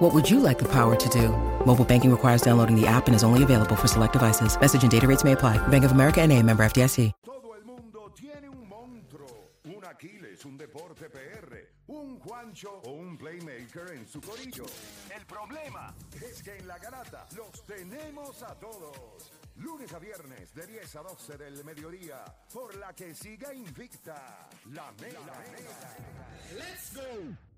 What would you like the power to do? Mobile banking requires downloading the app and is only available for select devices. Message and data rates may apply. Bank of America and a member FDIC. Todo el mundo tiene un monstruo, un Aquiles, un deporte PR, un Juancho o un playmaker en su corillo. El problema es que en la garata los tenemos a todos. Lunes a viernes de 10 a 12 del mediodía, por la que siga invicta la mega. ¡Let's go!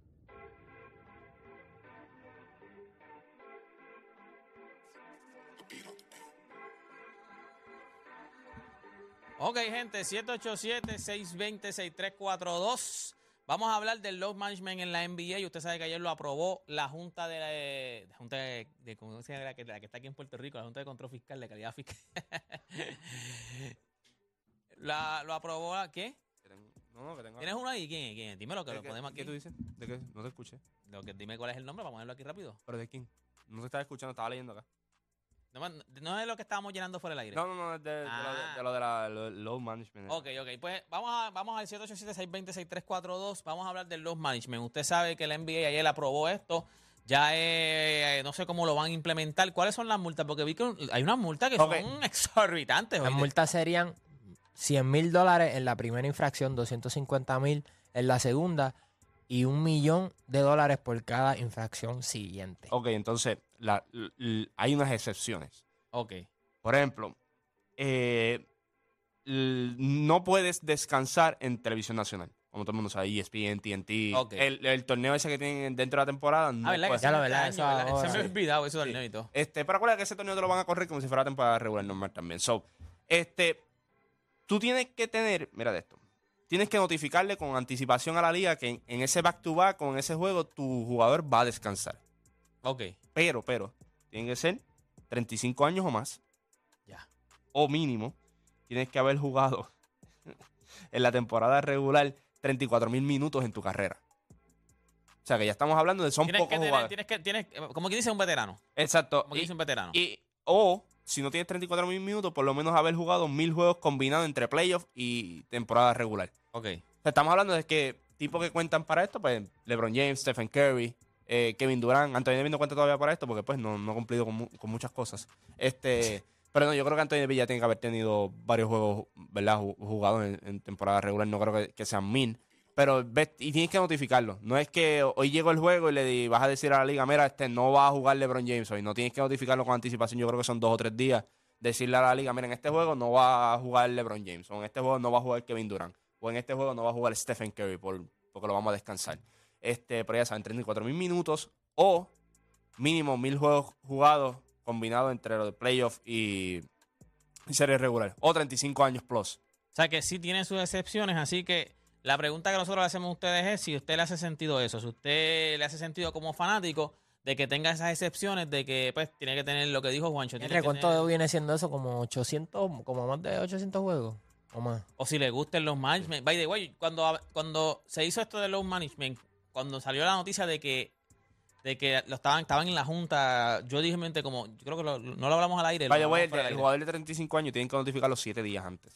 Ok, gente, 787-620-6342. Vamos a hablar del load management en la NBA y usted sabe que ayer lo aprobó la Junta de, la, Junta de, de ¿cómo se llama la que, la que está aquí en Puerto Rico, la Junta de Control Fiscal, de Calidad Fiscal. la, ¿Lo aprobó la- qué? No, no, que tengo. ¿Tienes uno ahí? ¿Quién es? ¿Quién es? Dímelo que ¿Qué, lo qué- ponemos qué aquí. tú dices? ¿De qué? No te escuché. Lo que, dime cuál es el nombre, vamos a ponerlo aquí rápido. ¿Pero de quién? No te estaba escuchando, estaba leyendo acá. No, no es lo que estábamos llenando fuera del aire. No, no, no, es de, de lo, de, de lo de la load management. Ok, ok. Pues vamos, a, vamos al 787-620-6342. Vamos a hablar del load management. Usted sabe que la NBA ayer aprobó esto. Ya eh, no sé cómo lo van a implementar. ¿Cuáles son las multas? Porque vi que hay unas multas que son exorbitantes. Las oíste. multas serían 100 mil dólares en la primera infracción, 250 mil en la segunda y un millón de dólares por cada infracción siguiente. Ok, entonces la- hay unas excepciones. Ok. Por ejemplo, eh, l- no puedes descansar en televisión nacional. Como todo el mundo sabe, ESPN, TNT. Ok. El, el torneo ese que tienen dentro de la temporada. No Ah, ¿verdad? Que Ya lo me verdad, eso ¿verdad? Se me ha olvidado eso del Sí. torneo y todo. Este, pero acuérdate que ese torneo te lo van a correr como si fuera temporada regular normal también. So, este, tú tienes que tener, mira de esto, tienes que notificarle con anticipación a la liga que en, en ese back-to-back, con ese juego, tu jugador va a descansar. Ok. Pero, pero, tienen que ser 35 años o más, Ya. o mínimo, tienes que haber jugado en la temporada regular 34 mil minutos en tu carrera. O sea que ya estamos hablando de son Tienes pocos que tener, jugadores. tienes que, tienes, como que dice un veterano. Exacto. Como que Y- dice un veterano. y, o, si no tienes 34 mil minutos, por lo menos haber jugado mil juegos combinados entre playoffs y temporada regular. ok. O sea, estamos hablando de que tipos que cuentan para esto, pues LeBron James, Stephen Curry, eh, Kevin Durant, Anthony Davis no cuenta todavía para esto porque pues no, no ha cumplido con, mu- con muchas cosas. Este, pero no, yo creo que Anthony Davis ya tiene que haber tenido varios juegos, ¿verdad? Ju- Jugados en, en temporada regular, no creo que, que sean mil. Pero ves, y tienes que notificarlo. No es que hoy llegó el juego y le di- vas a decir a la liga, mira, este no va a jugar LeBron James hoy. No tienes que notificarlo con anticipación. Yo creo que son dos o tres días. Decirle a la liga, mira, en este juego no va a jugar LeBron James. O en este juego no va a jugar Kevin Durant. O en este juego no va a jugar Stephen Curry por, porque lo vamos a descansar. Este, pero ya saben, 34 mil minutos o mínimo mil juegos jugados combinados entre los de playoff y, y serie regular. O 35 años plus. O sea que sí tiene sus excepciones, así que la pregunta que nosotros le hacemos a ustedes es si a usted le hace sentido eso, si a usted le hace sentido como fanático de que tenga esas excepciones, de que pues tiene que tener lo que dijo Juancho. que ¿cuánto tener- viene siendo eso? ¿Como 800, como más de 800 juegos? ¿O más? o si le gusten los management. By the way, cuando, cuando se hizo esto de load management, cuando salió la noticia de que de que lo estaban, estaban en la junta, yo dije en mente como, yo creo que lo- no lo hablamos al aire. Vaya, güey, el, el jugador de 35 años tienen que notificarlo 7 días antes.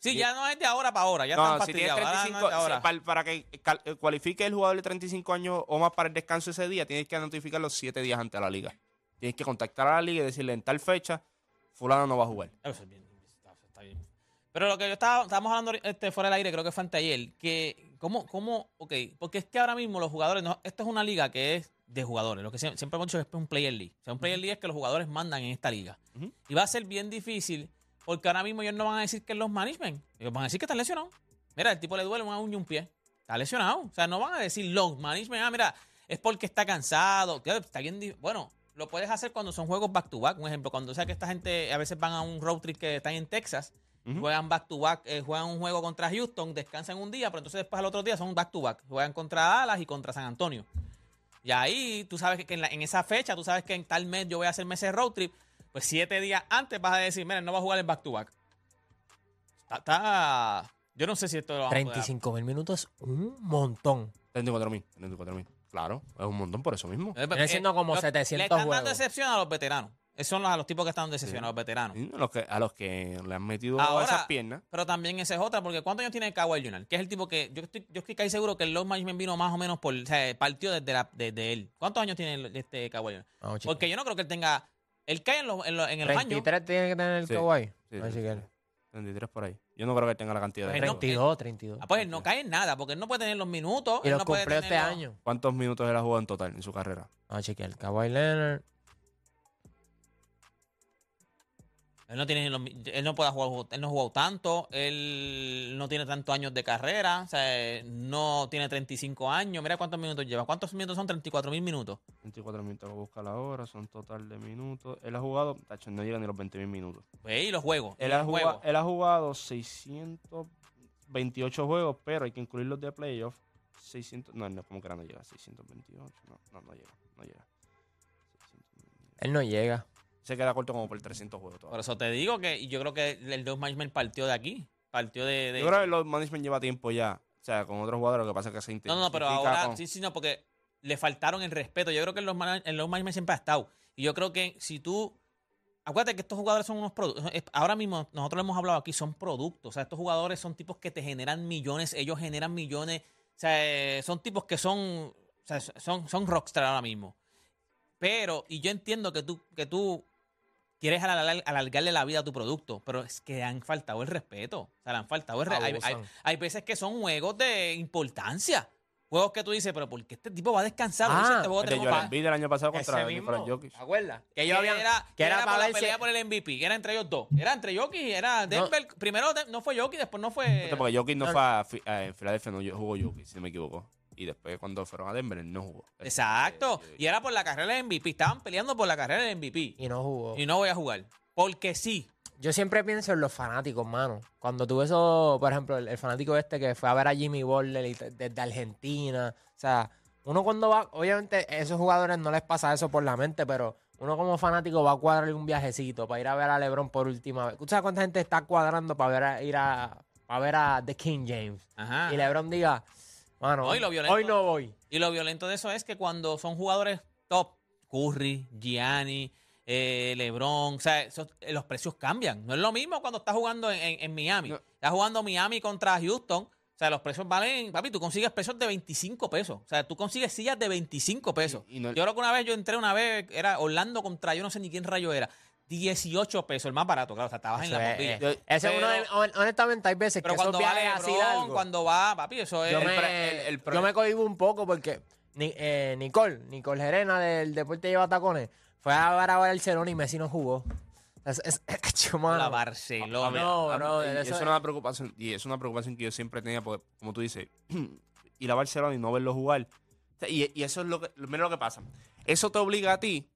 Sí, ya no es de ahora para ahora, ya no, están si tienes fastidiados. ahora 35, no es de ahora. si- para, para que eh, cualifique el jugador de 35 años o más para el descanso ese día, tienes que notificarlo 7 días antes a la liga. Tienes que contactar a la liga y decirle en tal fecha, fulano no va a jugar. Eso es bien, está bien. Pero lo que yo estaba, estábamos hablando este, fuera del aire, creo que fue anteayer, que, ¿cómo, cómo, ok, porque es que ahora mismo los jugadores, no, esto es una liga que es de jugadores, lo que sie- siempre hemos dicho es que es un player league. O sea, un player league es que los jugadores mandan en esta liga. Y va a ser bien difícil, porque ahora mismo ellos no van a decir que es los management, ellos van a decir que están lesionados. Mira, el tipo le duele una uña y un pie, está lesionado. O sea, no van a decir los management, ah, mira, es porque está cansado, está bien, bueno, lo puedes hacer cuando son juegos back to back. Un ejemplo, cuando sea que esta gente a veces van a un road trip que están en Texas, Juegan back to back, eh, juegan un juego contra Houston, descansan un día, pero entonces después al otro día son back to back. Juegan contra Dallas y contra San Antonio. Y ahí tú sabes que en, la- en esa fecha, tú sabes que en tal mes yo voy a hacerme ese road trip, pues siete días antes vas a decir, mira, no va a jugar el back to back. Está, está- Yo no sé si esto lo vamos a poder- 35 mil minutos es un montón. 34 mil. 34 mil. Claro, es un montón por eso mismo. Eh, Viene siendo como lo- 700 Le están dando excepción a los veteranos. Esos son los, a los tipos que están a los veteranos. Sí, a, los que, a los que le han metido Ahora- esas piernas. Pero también esa es otra, porque ¿cuántos años tiene Kawhi Leonard? Que es el tipo que yo estoy, yo estoy casi seguro que el load management vino más o menos por, o sea, partió desde, la, desde él. ¿Cuántos años tiene el- este Kawhi Leonard? Porque yo no creo que él tenga, él cae en, los- en, los- en el año. 33 tiene que tener el Sí. Kawhi. Sí, Así sí, que- sí. 33 por ahí. Yo no creo que tenga la cantidad de Pues no, 32, 32. Ah, pues él no cae en nada, porque él no puede tener los minutos. y él los no puede este los- año. ¿Cuántos minutos él ha jugado en total en su carrera? Vamos a chequear. Kawhi Leonard. Él no tiene él no puede jugar, él no ha jugado tanto, él no tiene tantos años de carrera, o sea, no tiene 35 años. Mira cuántos minutos lleva. ¿Cuántos minutos son? 34 mil minutos. 24 minutos lo busca la hora, son total de minutos. Él ha jugado, tacho, no llega ni los 20 mil minutos. Ve, y los juegos. Él ha, jugado, él ha jugado 628 juegos, pero hay que incluir los de playoff. 600, no, no, como que era, no llega. 628, no, no, no llega, no llega. 628. Él no llega. Se queda corto como por 300 juegos Por todavía. eso te digo que yo creo que el Dove Management partió de aquí. Partió de. de- Yo creo que los management lleva tiempo ya. O sea, con otros jugadores lo que pasa es que se no, no, pero ahora con- sí, sí, no, porque le faltaron el respeto. Yo creo que en los Management siempre ha estado. Y yo creo que si tú. Acuérdate que estos jugadores son unos productos. Ahora mismo, nosotros lo hemos hablado aquí, son productos. O sea, estos jugadores son tipos que te generan millones, ellos generan millones. O sea, eh, son tipos que son. O sea, son, son rockstar ahora mismo. Pero, y yo entiendo que tú, que tú quieres alargar- alargarle la vida a tu producto, pero es que han faltado el respeto. O sea, le han faltado el respeto. Hay, hay- Abusan. hay veces que son juegos de importancia. Juegos que tú dices, pero ¿por qué este tipo va a descansar? Ah, Dice, este juego El de tenemos Joel pa- Embiid el año pasado contra. Jokic. ¿Te acuerdas? Que ellos habían. era, que era por para la pelea por el MVP, que era entre ellos dos. Era entre Jokic y era Denver. Primero no fue Jokic, después no fue. Porque Jokic no No. fue a, a- en Filadelfia, no jugó Jokic, si no me equivoco. Y después cuando fueron a Denver, él no jugó. Exacto. Eh, Y era por la carrera del MVP. Estaban peleando por la carrera del MVP. Y no jugó. Y no voy a jugar. Porque sí. Yo siempre pienso en los fanáticos, mano. Cuando tuve eso, por ejemplo, el, el fanático este que fue a ver a Jimmy Butler desde Argentina. O sea, uno cuando va, obviamente, a esos jugadores no les pasa eso por la mente, pero uno como fanático va a cuadrar un viajecito para ir a ver a LeBron por última vez. ¿Tú sabes cuánta gente está cuadrando para ver a, ir a, para ver a The King James? Ajá. Y LeBron diga, mano, No, y lo violento- hoy no voy. Y lo violento de eso es que cuando son jugadores top, Curry, Gianni, eh, LeBron, o sea, esos- eh, los precios cambian. No es lo mismo cuando estás jugando en, en- en Miami. No. Estás jugando Miami contra Houston. O sea, los precios valen, papi, tú consigues precios de 25 pesos. O sea, tú consigues sillas de 25 pesos. Y- y no- yo creo que una vez yo entré una vez, era Orlando contra, yo no sé ni quién rayo era. 18 pesos, el más barato, claro, o sea, estabas en Eso la es- bombilla. eh, ese es uno de- hon- honestamente, hay veces Pero que esos cuando va viajes así LeBron, largos, cuando va, papi, eso es... yo, el me, pre- el- el yo me cohibo un poco porque ni- eh, Nicole, Nicole Gerena del Deporte Lleva Tacones, fue a ver a Barcelona y Messi no jugó. Es, es, mano. la Barcelona. No, brother, y eso es es- una preocupación y es una preocupación que yo siempre tenía porque como tú dices ir a Barcelona y no verlo jugar O sea, y, y eso es lo que mira lo que pasa eso te obliga a ti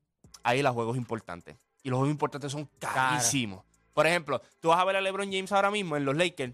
a ir a juegos importantes y los juegos importantes son carísimos por ejemplo tú vas a ver a LeBron James ahora mismo en los Lakers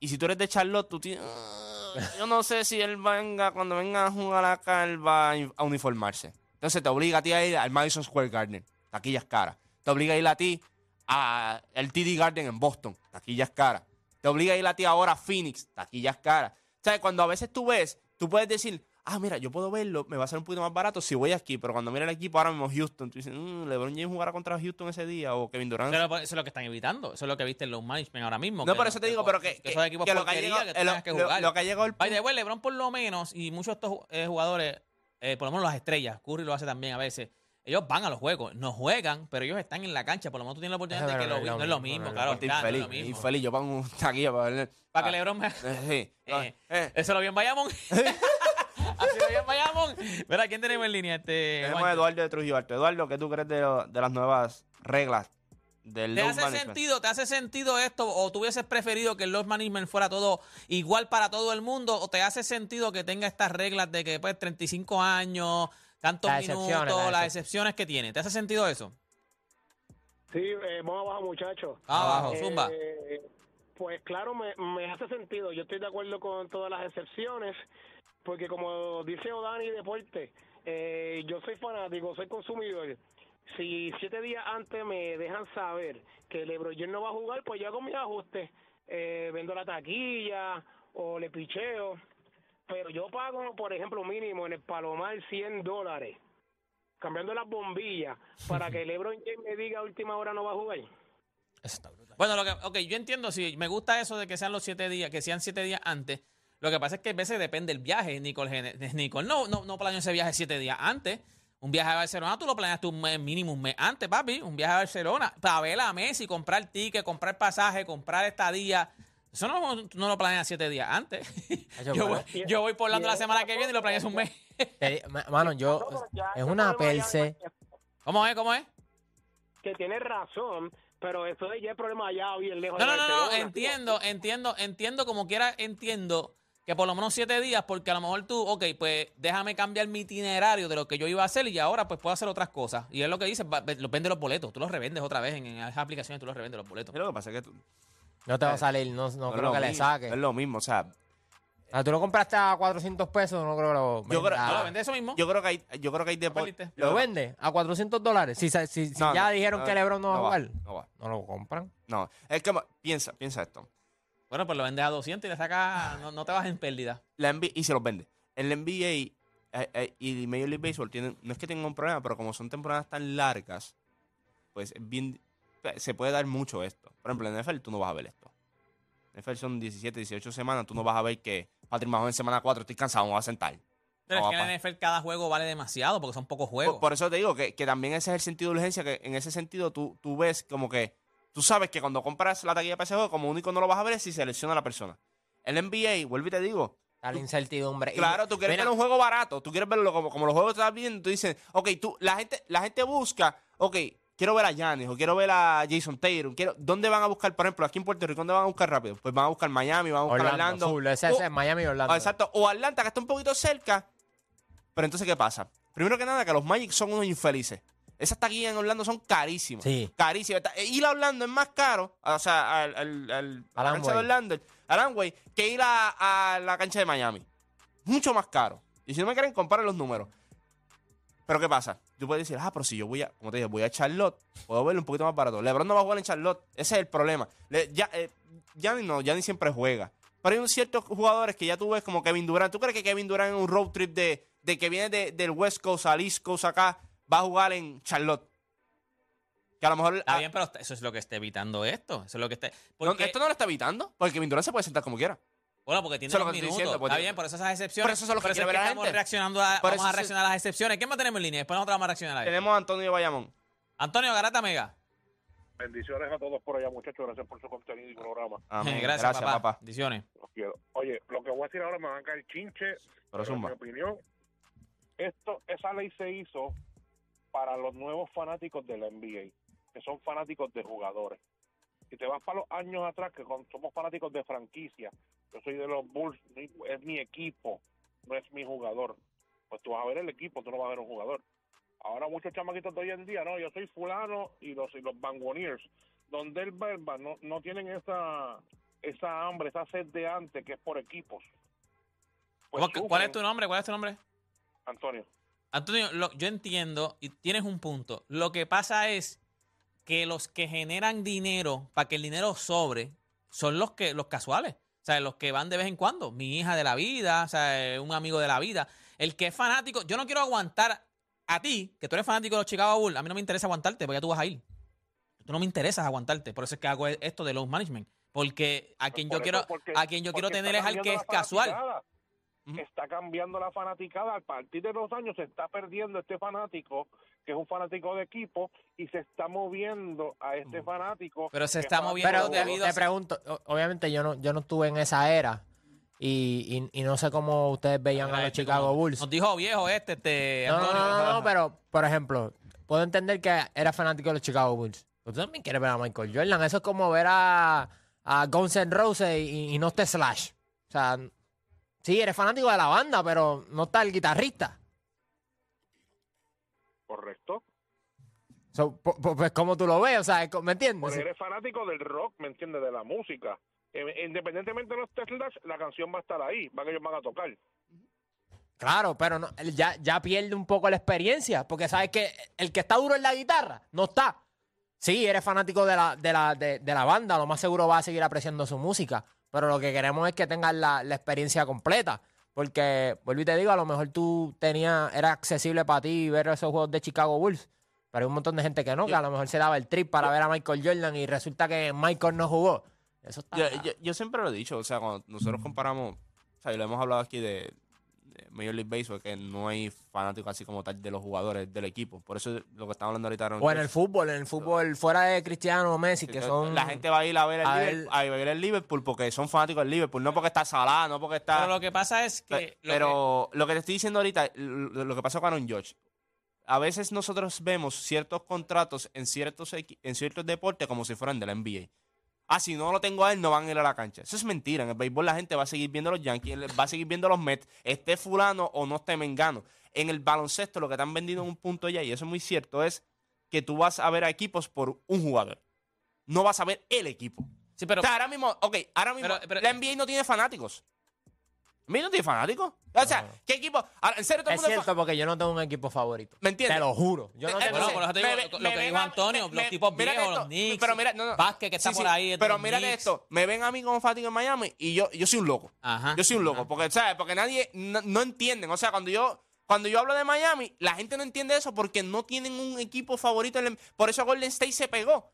y si tú eres de Charlotte tú tienes "Ah, yo no sé si él venga cuando venga a jugar acá él va a uniformarse entonces te obliga a ti a ir al Madison Square Garden taquillas caras te obliga a ir a ti a el TD Garden en Boston, taquillas caras. Te obliga a ir a ti ahora a Phoenix, taquillas caras. O sea, cuando a veces tú ves, tú puedes decir, ah, mira, yo puedo verlo, me va a ser un poquito más barato si voy aquí, pero cuando mira el equipo ahora mismo Houston, tú dices, "Mm, LeBron James jugará contra Houston ese día o Kevin Durant. Pero eso es lo que están evitando. Eso es lo que viste en los management ahora mismo. no, por eso te digo, pero que, que que- esos equipos que lo que ha llegado, que eh, lo, que lo- jugar. lo que ha llegado el way, LeBron por lo menos, y muchos de estos eh, jugadores, eh, por lo menos las estrellas, Curry lo hace también a veces, ellos van a los juegos, no juegan, pero ellos están en la cancha, por lo menos tú tienes la oportunidad de que lo no es lo mismo, claro, no es infeliz, lo mismo. infeliz, yo pongo un taquilla para verle. Para que Ah, LeBron me... eh, sí. Eh, Eh, Eso lo vi en Bayamón. Así lo en Bayamón. Mira, ¿quién tenemos en línea? Este, Tenemos a? Eduardo de Trujillo Alto. Eduardo, ¿qué tú crees de, lo- de las nuevas reglas del ¿Te hace management? sentido, ¿Te hace sentido esto? ¿O tú hubieses preferido que el load management fuera todo igual para todo el mundo? ¿O te hace sentido que tenga estas reglas de que pues 35 años, tantos Las excepciones, minutos, las las excep- excepciones que tiene? ¿Te hace sentido eso? Sí, eh, vamos abajo, muchachos. Abajo, Eh, zumba. Pues claro, me, me hace sentido. Yo estoy de acuerdo con todas las excepciones, porque como dice Odani Deporte, eh, yo soy fanático, soy consumidor. Si siete días antes me dejan saber que LeBron James no va a jugar, pues yo hago mis ajustes. eh, vendo la taquilla o le picheo, pero yo pago, por ejemplo, mínimo en el Palomar 100 dólares, cambiando las bombillas, para que LeBron James me diga a última hora no va a jugar. Eso está brutal. Bueno, lo que, ok, yo entiendo, sí, me gusta eso de que sean los siete días, que sean siete días antes. Lo que pasa es que a veces depende del viaje, Nicole. Nicole no, no, no planeó ese viaje siete días antes. Un viaje a Barcelona, tú lo planeaste un mes, mínimo un mes antes, papi. Un viaje a Barcelona, para ver a Messi, comprar ticket, comprar pasaje, comprar estadía. Eso no, no lo planeas siete días antes. Eso yo, voy, yo voy por Orlando la semana que viene y lo planeas un mes. Ma- Mano, yo. Es una el perse. es ¿Cómo es? ¿Cómo es? Que tiene razón, pero eso es ya el problema allá bien lejos. No, de no, no, no, entiendo, entiendo, entiendo como quiera, entiendo que por lo menos siete días, porque a lo mejor tú, ok, pues déjame cambiar mi itinerario de lo que yo iba a hacer y ahora pues puedo hacer otras cosas. Y es lo que dice, va- ve- los vende los boletos, tú los revendes otra vez en, en esas aplicaciones, tú los revendes los boletos. Y lo que pasa es que tú- No te va a salir, no, no es creo lo que le mismo, saque. Es lo mismo, o sea, Ah, tú lo compraste a 400 pesos, no creo que lo Yo creo- venda. No, lo vende eso mismo. yo creo que hay, yo creo que hay deportes. perdiste. ¿Lo vende a 400 dólares. Si, si, si No, ya no, dijeron no, que LeBron no va a jugar, No va. no lo compran. No, es que piensa, piensa esto. Bueno, pues lo vendes a 200 y le sacas, no, no te vas en pérdida. La NBA, y se los vende. En la NBA eh, eh, y Major League Baseball tienen, no es que tengan un problema, pero como son temporadas tan largas, pues es bien, se puede dar mucho esto. Por ejemplo, en NFL tú no vas a ver esto. En NFL son 17, 18 semanas, tú no vas a ver que Patrick Mahomes en semana 4 estoy cansado, me voy a sentar. Pero No es que en la NFL cada juego vale demasiado porque son pocos juegos. Por, por eso te digo que, que también ese es el sentido de urgencia, que en ese sentido tú, tú ves como que, tú sabes que cuando compras la taquilla para ese juego, como único no lo vas a ver es si selecciona a la persona. En la NBA, vuelvo y te digo, Está la incertidumbre. Claro, tú quieres mira, ver un juego barato, tú quieres verlo como, como los juegos que estás viendo, tú dices, ok, tú, la gente, la gente busca, ok, quiero ver a Giannis o quiero ver a Jason Taylor, quiero, ¿dónde van a buscar, por ejemplo, aquí en Puerto Rico, dónde van a buscar rápido? Pues van a buscar Miami, van a buscar Orlando, Orlando. full, ese, o- es Miami y Orlando. o exacto, o Atlanta, que está un poquito cerca. Pero entonces, ¿qué pasa? Primero que nada, que los Magic son unos infelices. Esas taquillas en Orlando son carísimas. Sí. Carísimas. E Ir a Orlando es más caro, o sea, al, al, al- a la cancha de. Orlando, al Amway, que ir a, a la cancha de Miami. Mucho más caro. Y si no me quieren, comparen los números. Pero ¿qué pasa? Tú puedes decir, ah, pero si yo voy a, como te dije, voy a Charlotte, puedo verlo un poquito más barato. LeBron no va a jugar en Charlotte. Ese es el problema. Le- ya, eh, no, Gianni siempre juega. Pero hay un ciertos jugadores que ya tú ves como Kevin Durant. ¿Tú crees que Kevin Durant en un road trip de, de que viene de- del West Coast al East Coast acá va a jugar en Charlotte? Que a lo mejor... Está ah, bien, pero eso es lo que está evitando esto. Eso es lo que está. no, esto no lo está evitando, porque Kevin Durant se puede sentar como quiera. bueno, porque tiene es los minutos. diciendo, porque está bien, por eso esas excepciones. Por eso eso es lo que quiere ver la estamos gente. reaccionando a, Por vamos a reaccionar a las excepciones. ¿Quién más tenemos en línea? Después nosotros vamos a reaccionar a eso. Tenemos a Antonio Bayamón. Antonio Garata Mega. Bendiciones a todos por allá, muchachos. Gracias por su contenido y programa. Amén. Gracias, papá. Bendiciones. Los quiero. Oye, lo que voy a decir ahora me van a caer chinche. Pero en zumba. mi opinión, esto, esa ley se hizo para los nuevos fanáticos de la NBA, que son fanáticos de jugadores. Si te vas para los años atrás, que somos fanáticos de franquicia, yo soy de los Bulls, es mi equipo, no es mi jugador. Pues tú vas a ver el equipo, tú no vas a ver un jugador. Ahora muchos chamaquitos de hoy en día, no, yo soy fulano y los, y los Bangoneers, donde el verba no, no tienen esa esa hambre, esa sed de antes que es por equipos. Pues ¿Cómo que- ¿Cuál es tu nombre? ¿Cuál es tu nombre? Antonio? Antonio, lo- yo entiendo y tienes un punto. Lo que pasa es que los que generan dinero para que el dinero sobre son los que los casuales. O sea, los que van de vez en cuando. Mi hija de la vida, o sea, un amigo de la vida. El que es fanático, yo no quiero aguantar a ti, que tú eres fanático de los Chicago Bulls. A mí no me interesa aguantarte, porque ya tú vas a ir. Tú no me interesas aguantarte. Por eso es que hago esto de los management. Porque a quien yo quiero, porque- a quien yo quiero tener es al que es casual. fanaticada. Está cambiando la fanaticada. A partir de los años se está perdiendo este fanático, que es un fanático de equipo, y se está moviendo a este fanático. Pero se está es moviendo Pero fanático de te, debido a- te pregunto, obviamente yo no, yo no estuve en esa era y, y- y no sé cómo ustedes veían a los Este, Chicago como- Bulls. Nos dijo viejo este, este No, no, Antonio. no, no, no, pero por ejemplo, puedo entender que era fanático de los Chicago Bulls. Tú también quieres ver a Michael Jordan. Eso es como ver a, a Guns N' Roses y, y no está Slash. O sea, sí, eres fanático de la banda, pero no está el guitarrista. Correcto. So, pues, ¿cómo tú lo ves? O sea, ¿me entiendes? Porque eres fanático del rock, ¿me entiendes? De la música. Eh, independientemente de los Slash, la canción va a estar ahí, va que ellos van a tocar. Claro, pero no, ya, ya pierde un poco la experiencia, porque sabes que el que está duro en la guitarra no está. Sí, eres fanático de la, de la, de, de la banda, lo más seguro vas a seguir apreciando su música. Pero lo que queremos es que tengas la, la experiencia completa. Porque, vuelvo y te digo, a lo mejor tú tenías, era accesible para ti ver esos juegos de Chicago Bulls. Pero hay un montón de gente que no, que a lo mejor se daba el trip para ver a Michael Jordan y resulta que Michael no jugó. Eso está. Yo, yo- yo siempre lo he dicho, o sea, cuando nosotros comparamos, o sea, y lo hemos hablado aquí de, de Major League Baseball, que no hay fanáticos así como tal de los jugadores del equipo. Por eso lo que estamos hablando ahorita Aaron o en el fútbol, en el fútbol fuera de Cristiano o Messi, que son. La gente va a ir a ver el, a Liverpool, ver- a ver el Liverpool porque son fanáticos del Liverpool, no porque está Salah, no porque está... Pero lo que pasa es que. Lo Pero lo que te estoy diciendo ahorita, lo, que pasó con Aaron George, a veces nosotros vemos ciertos contratos en ciertos, en ciertos deportes como si fueran de la NBA. Ah, si no lo tengo a él, no van a ir a la cancha. Eso es mentira. En el béisbol la gente va a seguir viendo los Yankees, va a seguir viendo los Mets, esté fulano o no esté mengano. En el baloncesto lo que te han vendido en un punto ya, y eso es muy cierto, es que tú vas a ver a equipos por un jugador. No vas a ver el equipo. sí, pero. o sea, ahora mismo, ok, ahora mismo, Pero- pero- la NBA no tiene fanáticos. ¿NBA no tiene fanáticos? O sea, ¿qué equipo? Ahora, en serio, todo el Es mundo es cierto, porque yo no tengo un equipo favorito. ¿Me entiendes? Te lo juro. Yo no Eh, tengo Bueno, Entonces, por eso te digo me lo me que ven dijo a- Antonio, me- los tipos mírate viejos, esto, los Knicks. Pero mira, no, no. Vázquez, que está Sí, por ahí. Pero Knicks. esto, me ven a mí como fanático en Miami y yo, yo soy un loco. Ajá. Yo soy un loco, porque, ¿sabes? Porque nadie, no, no entienden. O sea, cuando yo, cuando yo hablo de Miami, la gente no entiende eso porque no tienen un equipo favorito. en el- por eso Golden State se pegó.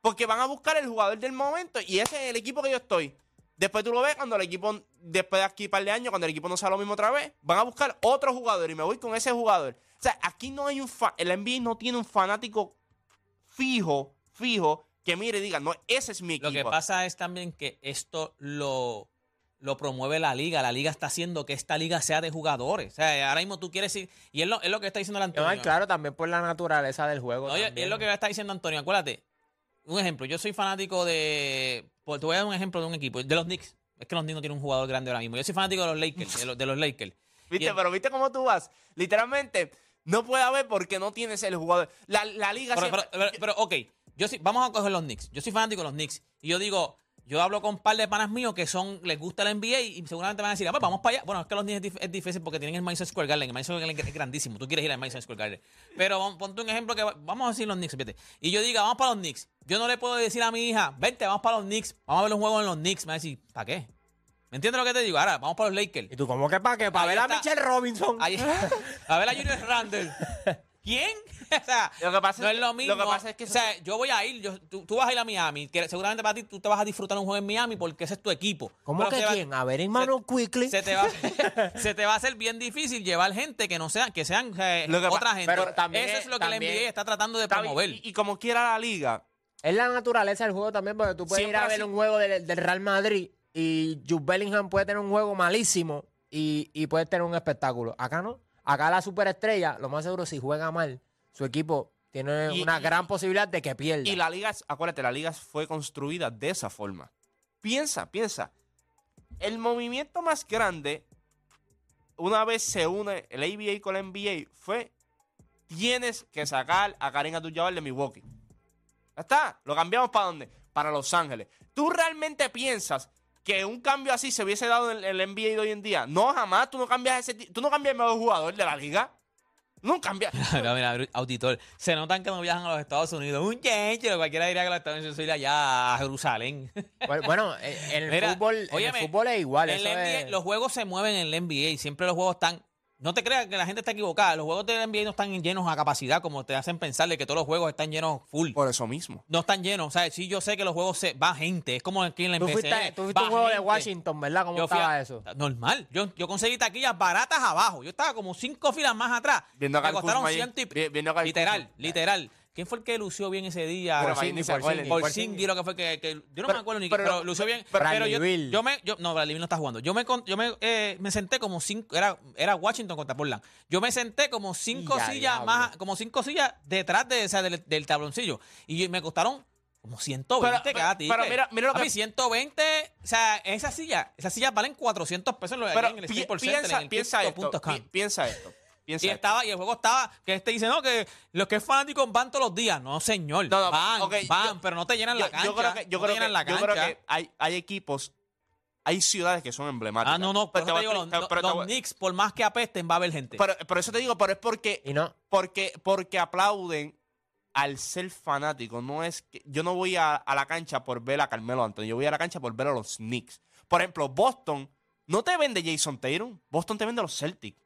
Porque van a buscar el jugador del momento y ese es el equipo que yo estoy. Después tú lo ves cuando el equipo, después de aquí un par de años, cuando el equipo no sea lo mismo otra vez, van a buscar otro jugador y me voy con ese jugador. O sea, aquí no hay un fa el NBA no tiene un fanático fijo, fijo, que mire y diga, no, ese es mi equipo. Lo que pasa es también que esto lo, lo promueve la liga. La liga está haciendo que esta liga sea de jugadores. O sea, ahora mismo tú quieres ir. Y es lo, es lo que está diciendo el No, Antonio. claro, también por la naturaleza del juego. No, también. es lo que está diciendo Antonio. Acuérdate. Un ejemplo. Yo soy fanático de. pues, te voy a dar un ejemplo de un equipo. De los Knicks. Es que los Knicks no tienen un jugador grande ahora mismo. Yo soy fanático de los Lakers. De los, de los Lakers. ¿Viste? El- Pero ¿viste cómo tú vas? Literalmente, no puede haber porque no tienes el jugador. La, la liga Pero, siempre- pero, pero- pero, ok, yo sí, vamos a coger los Knicks. Yo soy fanático de los Knicks. Y yo digo, yo hablo con un par de panas míos que son, les gusta la NBA y seguramente van a decir, ah, pues vamos para allá. Bueno, es que los Knicks es, dif- es difícil porque tienen el Madison Square Garden. El Madison Square Garden es grandísimo. Tú quieres ir al Madison Square Garden. Pero ponte un ejemplo que va- vamos a decir los Knicks, fíjate. Y yo diga, vamos para los Knicks. Yo no le puedo decir a mi hija, vente, vamos para los Knicks. Vamos a ver un juego en los Knicks. Me va a decir, ¿para qué? ¿Me entiendes lo que te digo? Ahora, vamos para los Lakers. ¿Y tú cómo que para qué? Para Ahí ver a. Michelle Robinson. Ahí- a ver a Julius Randle. ¿Quién? o sea, Lo que pasa no es lo mismo. lo que pasa es que o sea, yo voy a ir, yo- tú, tú vas a ir a Miami, que seguramente para ti tú te vas a disfrutar un juego en Miami porque ese es tu equipo. ¿Cómo Pero que va- quién? A ver, hermano, quickly. Se te, va, se te va a hacer bien difícil llevar gente que no sean, que sean eh, Lo que pa- otra gente. pero también Eso es- lo que también- la NBA está tratando de promover. Y, y como quiera la liga, Es la naturaleza del juego también, porque tú puedes Siempre ir a ver un juego del, del Real Madrid y Jude Bellingham puede tener un juego malísimo y, y puede tener un espectáculo. Acá no. Acá la superestrella, lo más seguro, si juega mal, su equipo tiene Y- una y- gran posibilidad de que pierda. y la liga, acuérdate, la liga fue construida de esa forma. Piensa, piensa. El movimiento más grande, una vez se une el ABA con la NBA, fue tienes que sacar a Karim Abdul-Jabbar de Milwaukee. Ya está, lo cambiamos para dónde? Para Los Ángeles. ¿Tú realmente piensas que un cambio así se hubiese dado en el NBA de hoy en día? No, jamás. Tú no cambias ese, tú no cambias el mejor jugador de la liga. No cambias. Mira, mira, auditor, se notan que no viajan a los Estados Unidos. Un chencho, cualquiera diría que los Estados Unidos soy allá a Jerusalén. Bueno, bueno, eh, en el, Mira, fútbol, en óyeme, el fútbol es igual. En eso la NBA, es- Los juegos se mueven en el NBA. Siempre los juegos están. No te creas que la gente está equivocada. Los juegos del NBA no están llenos a capacidad, como te hacen pensar de que todos los juegos están llenos full. Por eso mismo. No están llenos. O sea, sí, yo sé que los juegos se va gente. Es como aquí en la Tú fuiste, tú fuiste un juego de. Washington, ¿verdad? ¿Cómo Yo estaba a- eso? Normal. Yo, yo conseguí taquillas baratas abajo. Yo estaba como cinco filas más atrás. Viendo a Me costaron ciento y Vi- viendo Literal, literal. ¿Quién fue el que lució bien ese día? Pero Por ahí ni se Por acuerdan. Por Por Cindy, lo que fue que, que- yo no Pero- me acuerdo ni pero- pero, lució bien. pero Pero, yo, yo me, yo, no, Bradley no está jugando. Yo me, yo me, eh, me senté como cinco, era, era Washington contra Portland. Yo me senté como cinco Ya, sillas más, como cinco sillas detrás de, o sea, del, del tabloncillo. Y me costaron como 120 Pero- cada pero- pero ticket. mira- mira lo que- Papi, 120, o sea, esas sillas, esas sillas valen 400 pesos en lo- Pero en el pi- Staples Center, piensa, en el piensa esto. Piensa esto. Piensa Y esto. estaba, y el juego estaba, que este dice, no, que los que es fanáticos van todos los días. No, señor. No, no, van, van, yo- pero no te llenan yo, la cancha. yo creo que, yo no te creo llenan que, la yo cancha. creo que hay, hay equipos, hay ciudades que son emblemáticas. ah, no, no, Pero pero, te te voy digo, a- los, pero Knicks, por más que apesten, va a haber gente. pero- por eso te digo, pero es porque, Y no. porque, porque aplauden al ser fanático, no es que yo no voy a, a la cancha por ver a Carmelo Anthony, yo voy a la cancha por ver a los Knicks. Por ejemplo, Boston no te vende Jason Tatum, Boston te vende a los Celtics.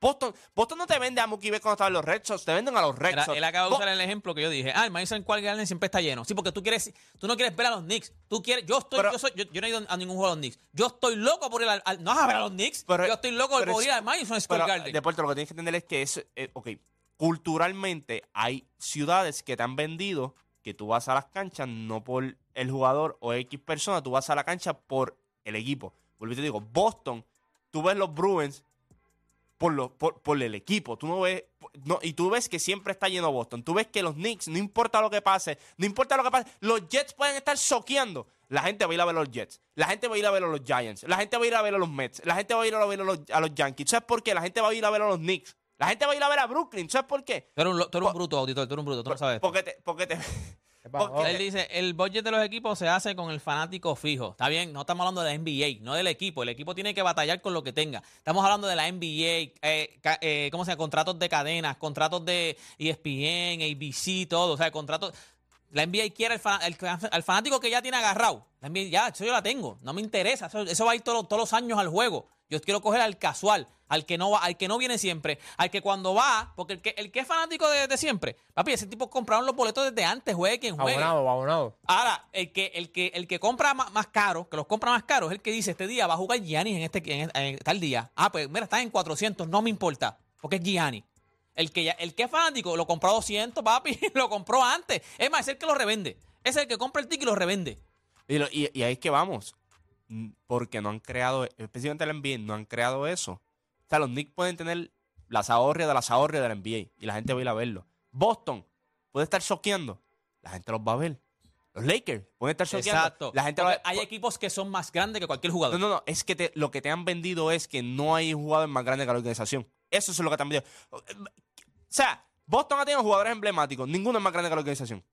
Boston, Boston no te vende a Mookie Betts cuando estaban los Red Sox, te venden a los Red Sox. él acaba de usar el ejemplo que yo dije. Ah, el Madison Square Garden siempre está lleno. Sí, porque tú quieres, tú no quieres ver a los Knicks. Tú quieres, yo estoy, Pero- yo, soy, yo, yo no he ido a ningún juego de los Knicks. Yo estoy loco por ir al, al- no vas a ver a los Knicks. Pero- yo estoy loco pero por ir al Madison Square Garden. Deporte, lo que tienes que entender es que es, eh, ok, culturalmente hay ciudades que te han vendido que tú vas a las canchas no por el jugador o X persona, tú vas a la cancha por el equipo. Vuelvo y te digo, Boston, tú ves los Bruins por, lo, por, por el equipo. Tú no ves, no, y tú ves que siempre está lleno Boston. Tú ves que los Knicks, no importa lo que pase, no importa lo que pase, los Jets pueden estar soqueando. La gente va a ir a ver a los Jets. La gente va a ir a ver a los Giants. La gente va a ir a ver a los Mets. La gente va a ir a ver a los, a los Yankees. ¿Sabes por qué? La gente va a ir a ver a los Knicks. La gente va a ir a ver a Brooklyn. ¿Sabes por qué? Tú eres un, tú eres un bruto, auditor. Tú eres un bruto. Tú no sabes. Porque te, porque te. Porque- Él dice, el budget de los equipos se hace con el fanático fijo. Está bien, no estamos hablando de la NBA, no del equipo. El equipo tiene que batallar con lo que tenga. Estamos hablando de la NBA, eh, eh, ¿cómo se llama? Contratos de cadenas, contratos de E ESPN, ABC, todo. O sea, contratos... La NBA quiere el, el- al fanático que ya tiene agarrado. La NBA, ya, eso yo la tengo. No me interesa. Eso, eso va a ir todos los- todos los años al juego. Yo quiero coger al casual, al que no va, al que no viene siempre, al que cuando va, porque el que, el que es fanático de, de siempre, papi, ese tipo compraron los boletos desde antes, juegue quien juegue. Abonado, abonado. Ahora, el que, el que, el que compra más, más caro, que los compra más caros, es el que dice, este día va a jugar Giannis en este en, en tal día. Ah, pues mira, está en 400, no me importa, porque es Giannis. El que, ya- el que es fanático lo compró a 200, papi, lo compró antes. Es más, es el que lo revende. Es el que compra el ticket y lo revende. Y, lo- y- y ahí es que vamos. Mm, Porque no han creado, especialmente el NBA, no han creado eso. O sea, los Knicks pueden tener las ahorrias de las ahorrias del NBA y la gente va a ir a verlo. Boston puede estar choqueando, la gente los va a ver. Los Lakers pueden estar choqueando, Exacto. la gente va Porque a hay equipos que son más grandes que cualquier jugador. No, no, no, es que te- lo que te han vendido es que no hay jugador más grande que la organización. Eso es lo que te han vendido. O sea, Boston ha tenido jugadores emblemáticos, ninguno es más grande que la organización.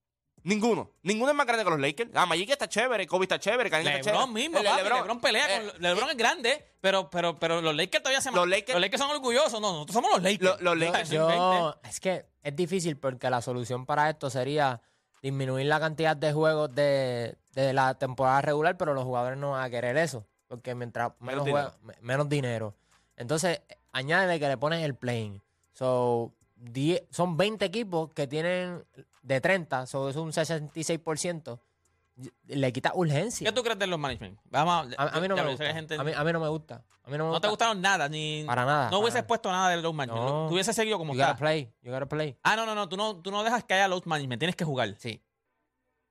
Ninguno. Ninguno es más grande que los Lakers. Ah, Magic está chévere, Kobe está chévere, Karim está chévere. LeBron mismo, El- papi, LeBron. LeBron, pelea Eh, con LeBron es grande, pero, pero, pero los Lakers todavía se Los Lakers- son orgullosos. No, nosotros somos los Lakers. Lo- los Lakers- Yo- Yo, es que es difícil porque la solución para esto sería disminuir la cantidad de juegos de, de la temporada regular, pero los jugadores no van a querer eso, porque mientras menos, Menos dinero. juega- menos dinero. Entonces, añádele que le pones el playing. So, 10 son 20 equipos que tienen de 30, so, eso es un 66%. Y- Le quita urgencia. ¿Qué tú crees de los management? Vamos A, a mí no me gusta. gente- A mí, a mí no me gusta. A mí no me no te gusta. gustaron nada, ni. Para nada, No hubieses puesto nada de load management. No. Tú hubieses seguido como You gotta está. play. You gotta play. Ah, no, no, no. Tú no, tú no dejas que haya load management. Tienes que jugar. Sí.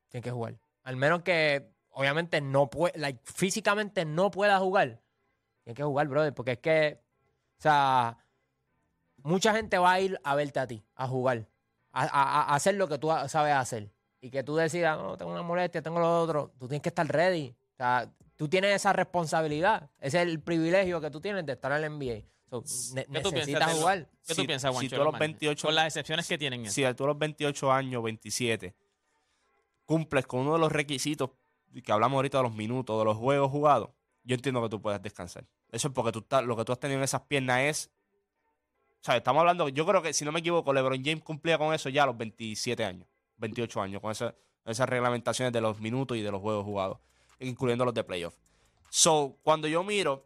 Tiene que jugar. Al menos que, obviamente, no puede, like, físicamente no pueda jugar. Tiene que jugar, brother, porque es que, o sea, mucha gente va a ir a verte a ti, a jugar, a, a- a hacer lo que tú sabes hacer. Y que tú decidas, no, tengo una molestia, tengo lo otro. Tú tienes que estar ready. O sea, tú tienes esa responsabilidad. Ese es el privilegio que tú tienes de estar en el NBA. So, ne- ¿Qué tú piensas jugar. ¿Qué Si- tú piensas, si Juancho? tú de a los los management? 28 Con las excepciones que tienen. Si tú a los 28 años, 27, cumples con uno de los requisitos que hablamos ahorita de los minutos, de los juegos jugados, yo entiendo que tú puedes descansar. Eso es porque tú estás, lo que tú has tenido en esas piernas es. O sea, estamos hablando, yo creo que si no me equivoco, LeBron James cumplía con eso ya a los 27 años, 28 años, con esa- esas reglamentaciones de los minutos y de los juegos jugados, incluyendo los de playoff. So, cuando yo miro,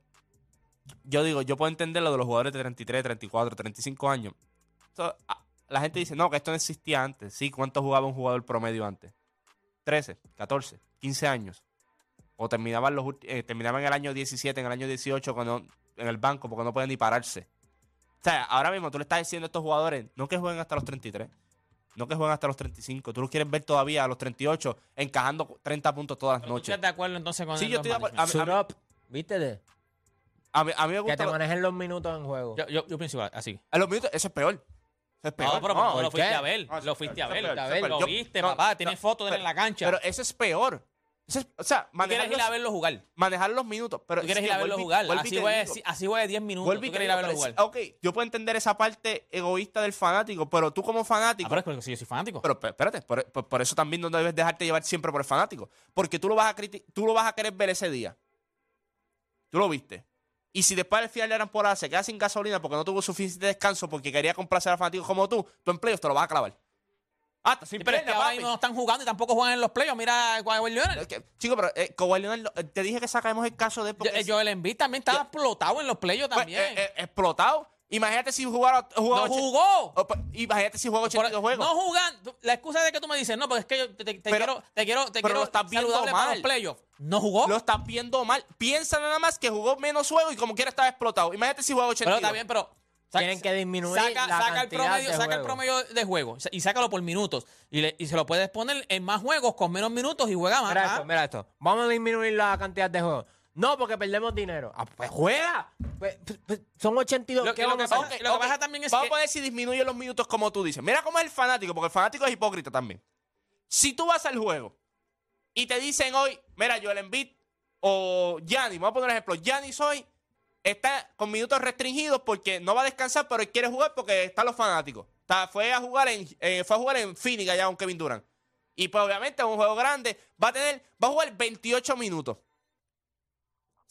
yo digo, yo puedo entender lo de los jugadores de 33, 34, 35 años. So, a- la gente dice, no, que esto no existía antes. Sí, ¿cuánto jugaba un jugador promedio antes? 13, 14, 15 años. O terminaban, los, eh, terminaban en el año 17, en el año 18 cuando, en el banco porque no pueden ni pararse. O sea, ahora mismo tú le estás diciendo a estos jugadores, no que jueguen hasta los 33, no que jueguen hasta los 35. Tú los quieres ver todavía a los 38 encajando 30 puntos todas las Pero ¿tú noches. estás de acuerdo entonces con Sí, el yo estoy de acuerdo. management? A mí- Suit up. ¿Viste? De? A mí, a mí me Que gusta. te lo- manejen los minutos en juego. Yo, yo, yo pienso igual, así. a los minutos, eso es peor. Eso es peor. No, pero No, lo ¿por fuiste qué? a ver. No, eso Lo fuiste a ver. peor, Lo viste, papá. no, Tienes fotos de él en la cancha. Pero eso es peor. O sea, Tú manejar quieres ir a verlo jugar. manejar los minutos. Pero Tú es quieres que ir a verlo jugar. Así digo, así de 10 minutos. Tú te quieres ir a verlo jugar. Ok, yo puedo entender esa parte egoísta del fanático, pero tú como Ah, fanático. pero es porque si yo soy fanático. Pero pe- espérate, por, por- por eso también no debes dejarte llevar siempre por el fanático. Porque tú lo vas a tú lo vas a querer ver ese día. Tú lo viste. Y si después al final de la temporada se queda sin gasolina porque no tuvo suficiente descanso porque quería complacer al fanático como tú, tu empleo te lo vas a clavar. Ah, está sin Sí, pero es que pierna, ahora papi. mismo no están jugando y tampoco juegan en los playoffs. Mira a Kawhi Leonard. Es que, chico, pero eh, Kawhi Leonard, eh, te dije que sacamos el caso de Yo- eh, Joel Embiid también estaba explotado en los playoffs pues, también. eh, eh, explotado. Imagínate si jugara, jugaba no jugó. o, pues, Imagínate si Por- 82 juegos. No jugando. La excusa de que tú me dices, no, porque es que yo te, te- te Pero- quiero, te quiero, te pero quiero lo estás viendo saludable para mal. los playoffs. No jugó. Lo estás viendo mal. Piensa nada más que jugó menos juegos y como quiera estaba explotado. Imagínate si juega 82. pero está bien, pero. Tienen que disminuir saca, la saca el promedio, de saca el promedio de juego y sácalo por minutos. Y, le- y se lo puedes poner en más juegos con menos minutos y juega más. Mira esto, mira esto. Vamos a disminuir la cantidad de juegos. No, porque perdemos dinero. Ah, pues juega. Pues, pues, pues, son 82. Lo- ¿Qué lo vamos que a pasa- hacer? Ok, lo que pasa también es Vamos que- a ver si disminuye los minutos como tú dices. Mira cómo es el fanático, porque el fanático es hipócrita también. Si tú vas al juego y te dicen hoy, mira, Joel Embiid o Gianni, vamos a poner un ejemplo, Gianni hoy está con minutos restringidos porque no va a descansar, pero él quiere jugar porque están los fanáticos. Está- fue a jugar en eh, fue a jugar en con Kevin Durant. Y pues obviamente es un juego grande, va a tener va a jugar 28 minutos.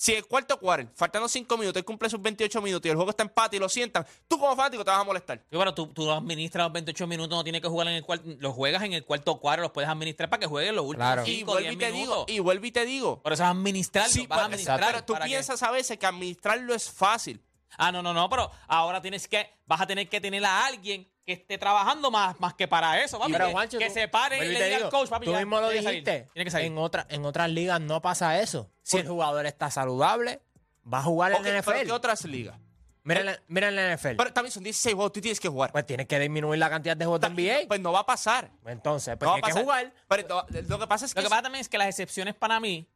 Si el cuarto cuarto, faltando 5 minutos, él cumple sus 28 minutos y el juego está empate y lo sientan, tú como fanático te vas a molestar. Sí, pero tú, tú administras los 28 minutos, no tienes que jugar en el cuarto. Los juegas en el cuarto cuadro, los puedes administrar para que jueguen los últimos Claro. Y 5 vuelvo 10 y te minutos. digo, y vuelvo y te digo. Por eso a administrarlo, Sí, vas a pues, administrar. pero tú que- piensas a veces que administrarlo es fácil. Ah, no, no, no, pero ahora tienes que, vas a tener que tener a alguien que esté trabajando más, más que para eso, papi. Pero, que, Juancho, que tú- se pare y vuelvo le te diga al digo, coach, papi. Tú ya, mismo lo tiene que salir, dijiste. Tiene que salir. En, otra, en otras ligas no pasa eso. Si el jugador está saludable, va a jugar Ok, en la pero NFL. ¿qué otras ligas? Mira, en la- mira en la NFL. Pero también son 16 juegos, tú tienes que jugar. pues tienes que disminuir la cantidad de juegos de NBA. Pues no va a pasar. Entonces, pues No va a que pasar. jugar. Pero no, lo que pasa es que... Lo que pasa también es que las excepciones para mí,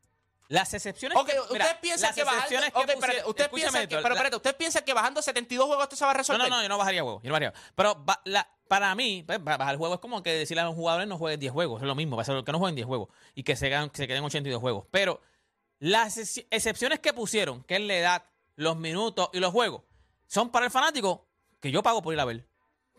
las excepciones. Que- mira, piensan las que bajando... excepciones ok, que espérate, pusieron- ustedes escúchame piensan que... Pero espérate, ¿ustedes piensan que bajando 72 juegos esto se va a resolver? no, no, yo no bajaría. Yo no bajaría huevos. Pero ba- la- para mí, pues, ba- bajar juegos es como que decirle a los jugadores no jueguen 10 juegos. Es lo mismo, va a ser que no jueguen 10 juegos y que se, que se queden 82 juegos. Pero las ex- excepciones que pusieron, que es la edad, los minutos y los juegos, son para el fanático que yo pago por ir a ver.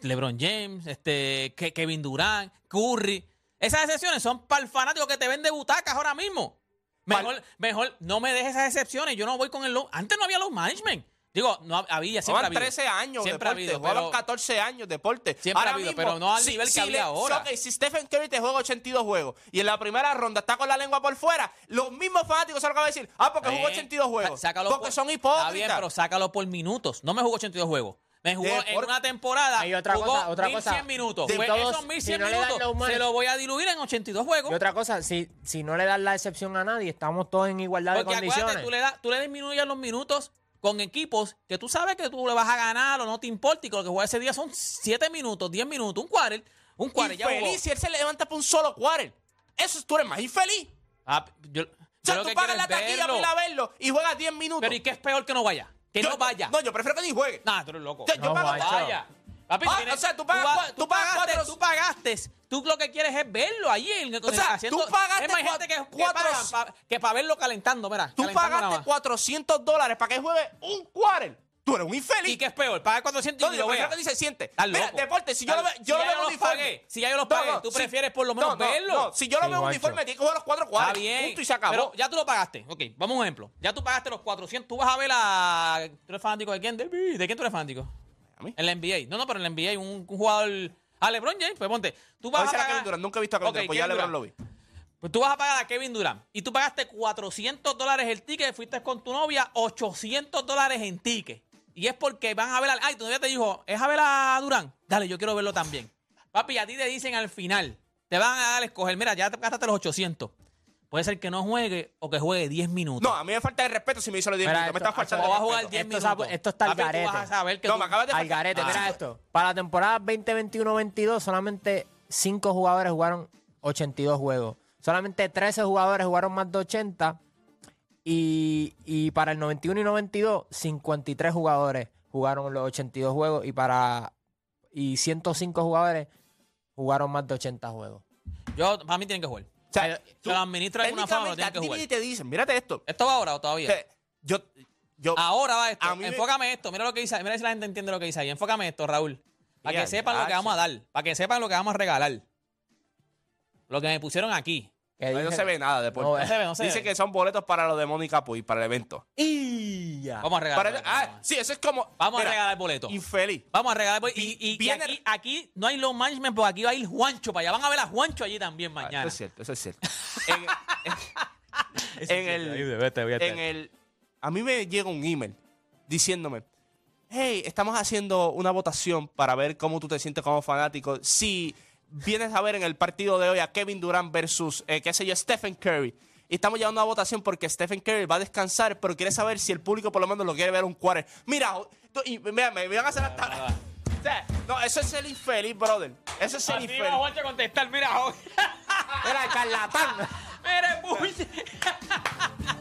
LeBron James, este, Ke- Kevin Durant, Curry. Esas excepciones son para el fanático que te vende butacas ahora mismo. Mejor, mejor no me dejes esas excepciones. Yo no voy con el low. Antes no había los management. Digo, no hab- había, siempre ha habido. 13 años Siempre ha deporte, habido, jugaban pero- 14 años deporte. Siempre ha habido, pero no al nivel que había ahora. si Stephen Curry te juega 82 juegos y en la primera ronda está con la lengua por fuera, los mismos fanáticos se lo van a decir, ah, porque jugó Eh, 82 juegos. sácalo porque por- son Está bien, hipócritas. pero sácalo por minutos. No me jugó 82 juegos. Me jugó en una temporada. Hay otra jugó cosa, otra 1100 cosa. minutos. De Pues todos, esos 1100 si no le dan minutos man- se lo voy a diluir en 82 juegos. Y otra cosa, si, si no le das la excepción a nadie, estamos todos en igualdad Porque de condiciones. tú le, das- tú le disminuyes los minutos con equipos que tú sabes que tú le vas a ganar o no te importa y que lo que juega ese día son 7 minutos, 10 minutos, un quarter. Un quarter, ya jugó. Infeliz si él se levanta por un solo quarter. Eso es- tú eres más infeliz. Ah, yo, O sea, tú pagas la taquilla verlo. por ir a verlo y juegas 10 minutos. Pero ¿y qué es peor que no vaya? Que Yo- no vaya. No, yo prefiero que ni juegue. Nah, tú eres loco. Yo- yo No, pago- vaya. Papi, Ah, tienes- o sea, tú pagas tú pagas pagaste, cuatro- tú pagaste. Tú lo que quieres es verlo. En, O sea, tú pagaste Es gente que, que pa- para verlo calentando, mira. Tú calentando pagaste más. 400 dólares para que juegue un quarter. Tú eres un infeliz. ¿Y qué es peor? Pagar 400 No, y yo lo prefiero vea. que ni se siente. Mira, deporte, si yo lo, Estás- veo, yo si lo ya veo yo los uniforme. pagué, si ya yo los pagué, tú prefieres por lo menos No, no, verlo. No, si yo lo Sí, veo Juancho. uniforme, tiene que jugar los cuatro Está cuadros. bien. Punto y se acabó. Pero ya tú lo pagaste. Ok, vamos a un ejemplo. Ya tú pagaste los 400. Tú vas a ver a. ¿Tú eres fanático de quién? ¿De, de quién tú eres fanático? ¿A mí? En la NBA. No, no, pero en la NBA, un, un jugador. A LeBron James, pues ponte. Tú vas a pagar. Kevin Durant. Nunca he visto a Kevin Ok, Durant, pues ya LeBron lo vi. Pues tú vas a pagar a Kevin Durant y tú pagaste 400 dólares el ticket, fuiste con tu novia, 800 dólares en ticket. Y es porque van a ver al. Ay, tu novia te dijo, ¿es a ver a Durant? Dale, yo quiero verlo también. Papi, a ti te dicen al final, te van a dar a escoger, mira, ya te gastaste los 800. Puede ser que no juegue o que juegue 10 minutos. No, a mí me falta el respeto si me hizo los 10 Mira minutos. Me está faltando o vas a jugar respeto. 10 Esto minutos. esto está al Papi, tú garete. vas a saber que No, tú- me acabas de Al garete, Ah. mira esto. Para la temporada 2021-22 solamente 5 jugadores jugaron 82 juegos. Solamente 13 jugadores jugaron más de 80. Y, y para el 91 y 92, 53 jugadores jugaron los 82 juegos. Y para y 105 jugadores jugaron más de 80 juegos. Yo, para mí tienen que jugar. O sea, Se lo administra de alguna forma, pero tienen que jugar. ti te dicen, mírate esto. ¿Esto va ahora o todavía? Que Yo, yo, Ahora va esto. Mí me- Enfócame esto. Mira lo que dice. Mira si la gente entiende lo que dice ahí. Enfócame esto, Raúl. Para que sepan lo que vamos a dar. Para que sepan lo que vamos a regalar. Lo que me pusieron aquí. Ahí no se ve nada después. No, No se ve, no se Dice ve. que son boletos para lo de Mónica Puy, para el evento. Y ya. Vamos a regalar. Para- boletos, ah, sí, eso es como. Vamos mira, a regalar boletos. Infeliz. Vamos a regalar boletos. Y, y- y Viene- aquí, aquí no hay low management, porque aquí va a ir Juancho para allá. Van a ver a Juancho allí también Ah, mañana. Eso es cierto, eso es cierto. en, en el, en el. A mí me llega un email diciéndome: Hey, estamos haciendo una votación para ver cómo tú te sientes como fanático. Si vienes a ver en el partido de hoy a Kevin Durant versus, eh, qué sé yo, Stephen Curry. Y estamos llevando una votación porque Stephen Curry va a descansar, pero quiere saber si el público por lo menos lo quiere ver un quarter. Mira, y, mira, me, me van a hacer hasta. O sea, no, eso es ser infeliz, brother. Eso es ser Así infeliz. Juancho a contestar. Mira, el charlatán. mira.